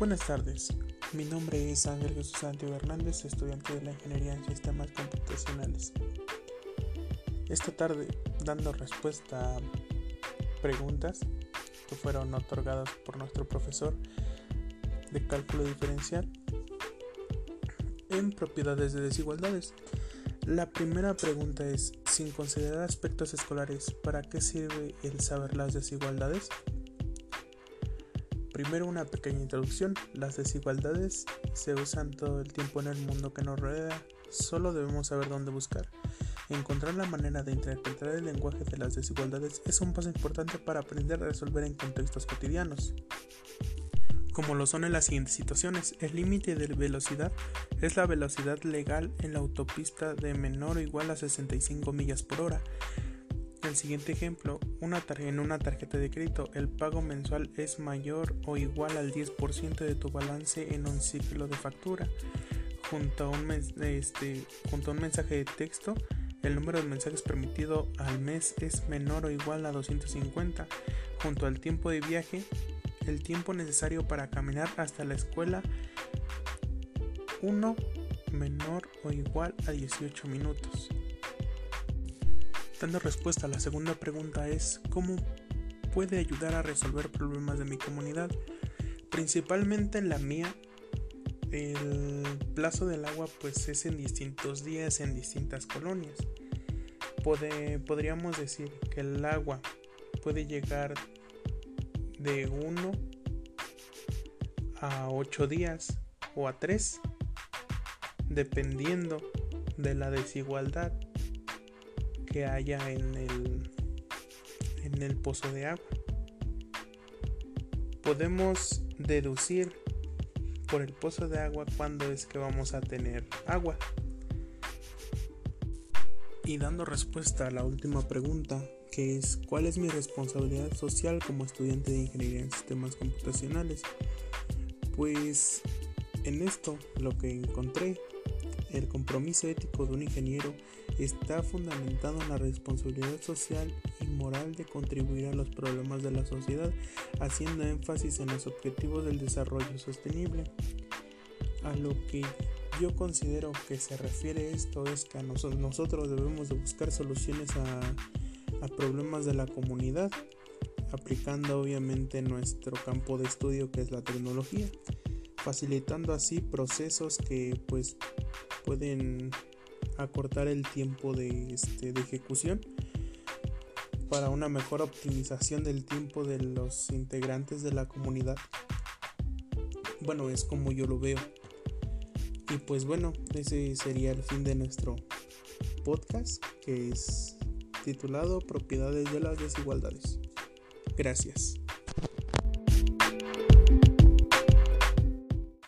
Buenas tardes, mi nombre es Ángel Jesús Santiago Hernández, estudiante de la Ingeniería en Sistemas Computacionales. Esta tarde, dando respuesta a preguntas que fueron otorgadas por nuestro profesor de cálculo diferencial en propiedades de desigualdades. La primera pregunta es, sin considerar aspectos escolares, ¿para qué sirve el saber las desigualdades? Primero una pequeña introducción. Las desigualdades se usan todo el tiempo en el mundo que nos rodea. Solo debemos saber dónde buscar. Encontrar la manera de interpretar el lenguaje de las desigualdades es un paso importante para aprender a resolver en contextos cotidianos. Como lo son en las siguientes situaciones, el límite de velocidad es la velocidad legal en la autopista de menor o igual a 65 millas por hora. El siguiente ejemplo, una en una tarjeta de crédito, el pago mensual es mayor o igual al 10% de tu balance en un ciclo de factura. Junto a, un este, junto a un mensaje de texto, el número de mensajes permitido al mes es menor o igual a 250. Junto al tiempo de viaje, el tiempo necesario para caminar hasta la escuela 1 menor o igual a 18 minutos. Dando respuesta a la segunda pregunta es ¿cómo puede ayudar a resolver problemas de mi comunidad? Principalmente en la mía, el plazo del agua pues es en distintos días en distintas colonias. podríamos decir que el agua puede llegar de 1 a 8 días o a 3 dependiendo de la desigualdad que haya en el, en el pozo de agua. Podemos deducir por el pozo de agua cuándo es que vamos a tener agua. Y dando respuesta a la última pregunta, que es ¿cuál es mi responsabilidad social como estudiante de ingeniería en sistemas computacionales? Pues en esto lo que encontré, el compromiso ético de un ingeniero está fundamentado en la responsabilidad social y moral de contribuir a los problemas de la sociedad, haciendo énfasis en los objetivos del desarrollo sostenible. A lo que yo considero que se refiere esto es que nosotros debemos de buscar soluciones a, a problemas de la comunidad, aplicando obviamente nuestro campo de estudio que es la tecnología, facilitando así procesos que pues pueden acortar el tiempo de, este, de ejecución para una mejor optimización del tiempo de los integrantes de la comunidad. Bueno, es como yo lo veo. Y pues bueno, ese sería el fin de nuestro podcast que es titulado Propiedades de las desigualdades. Gracias.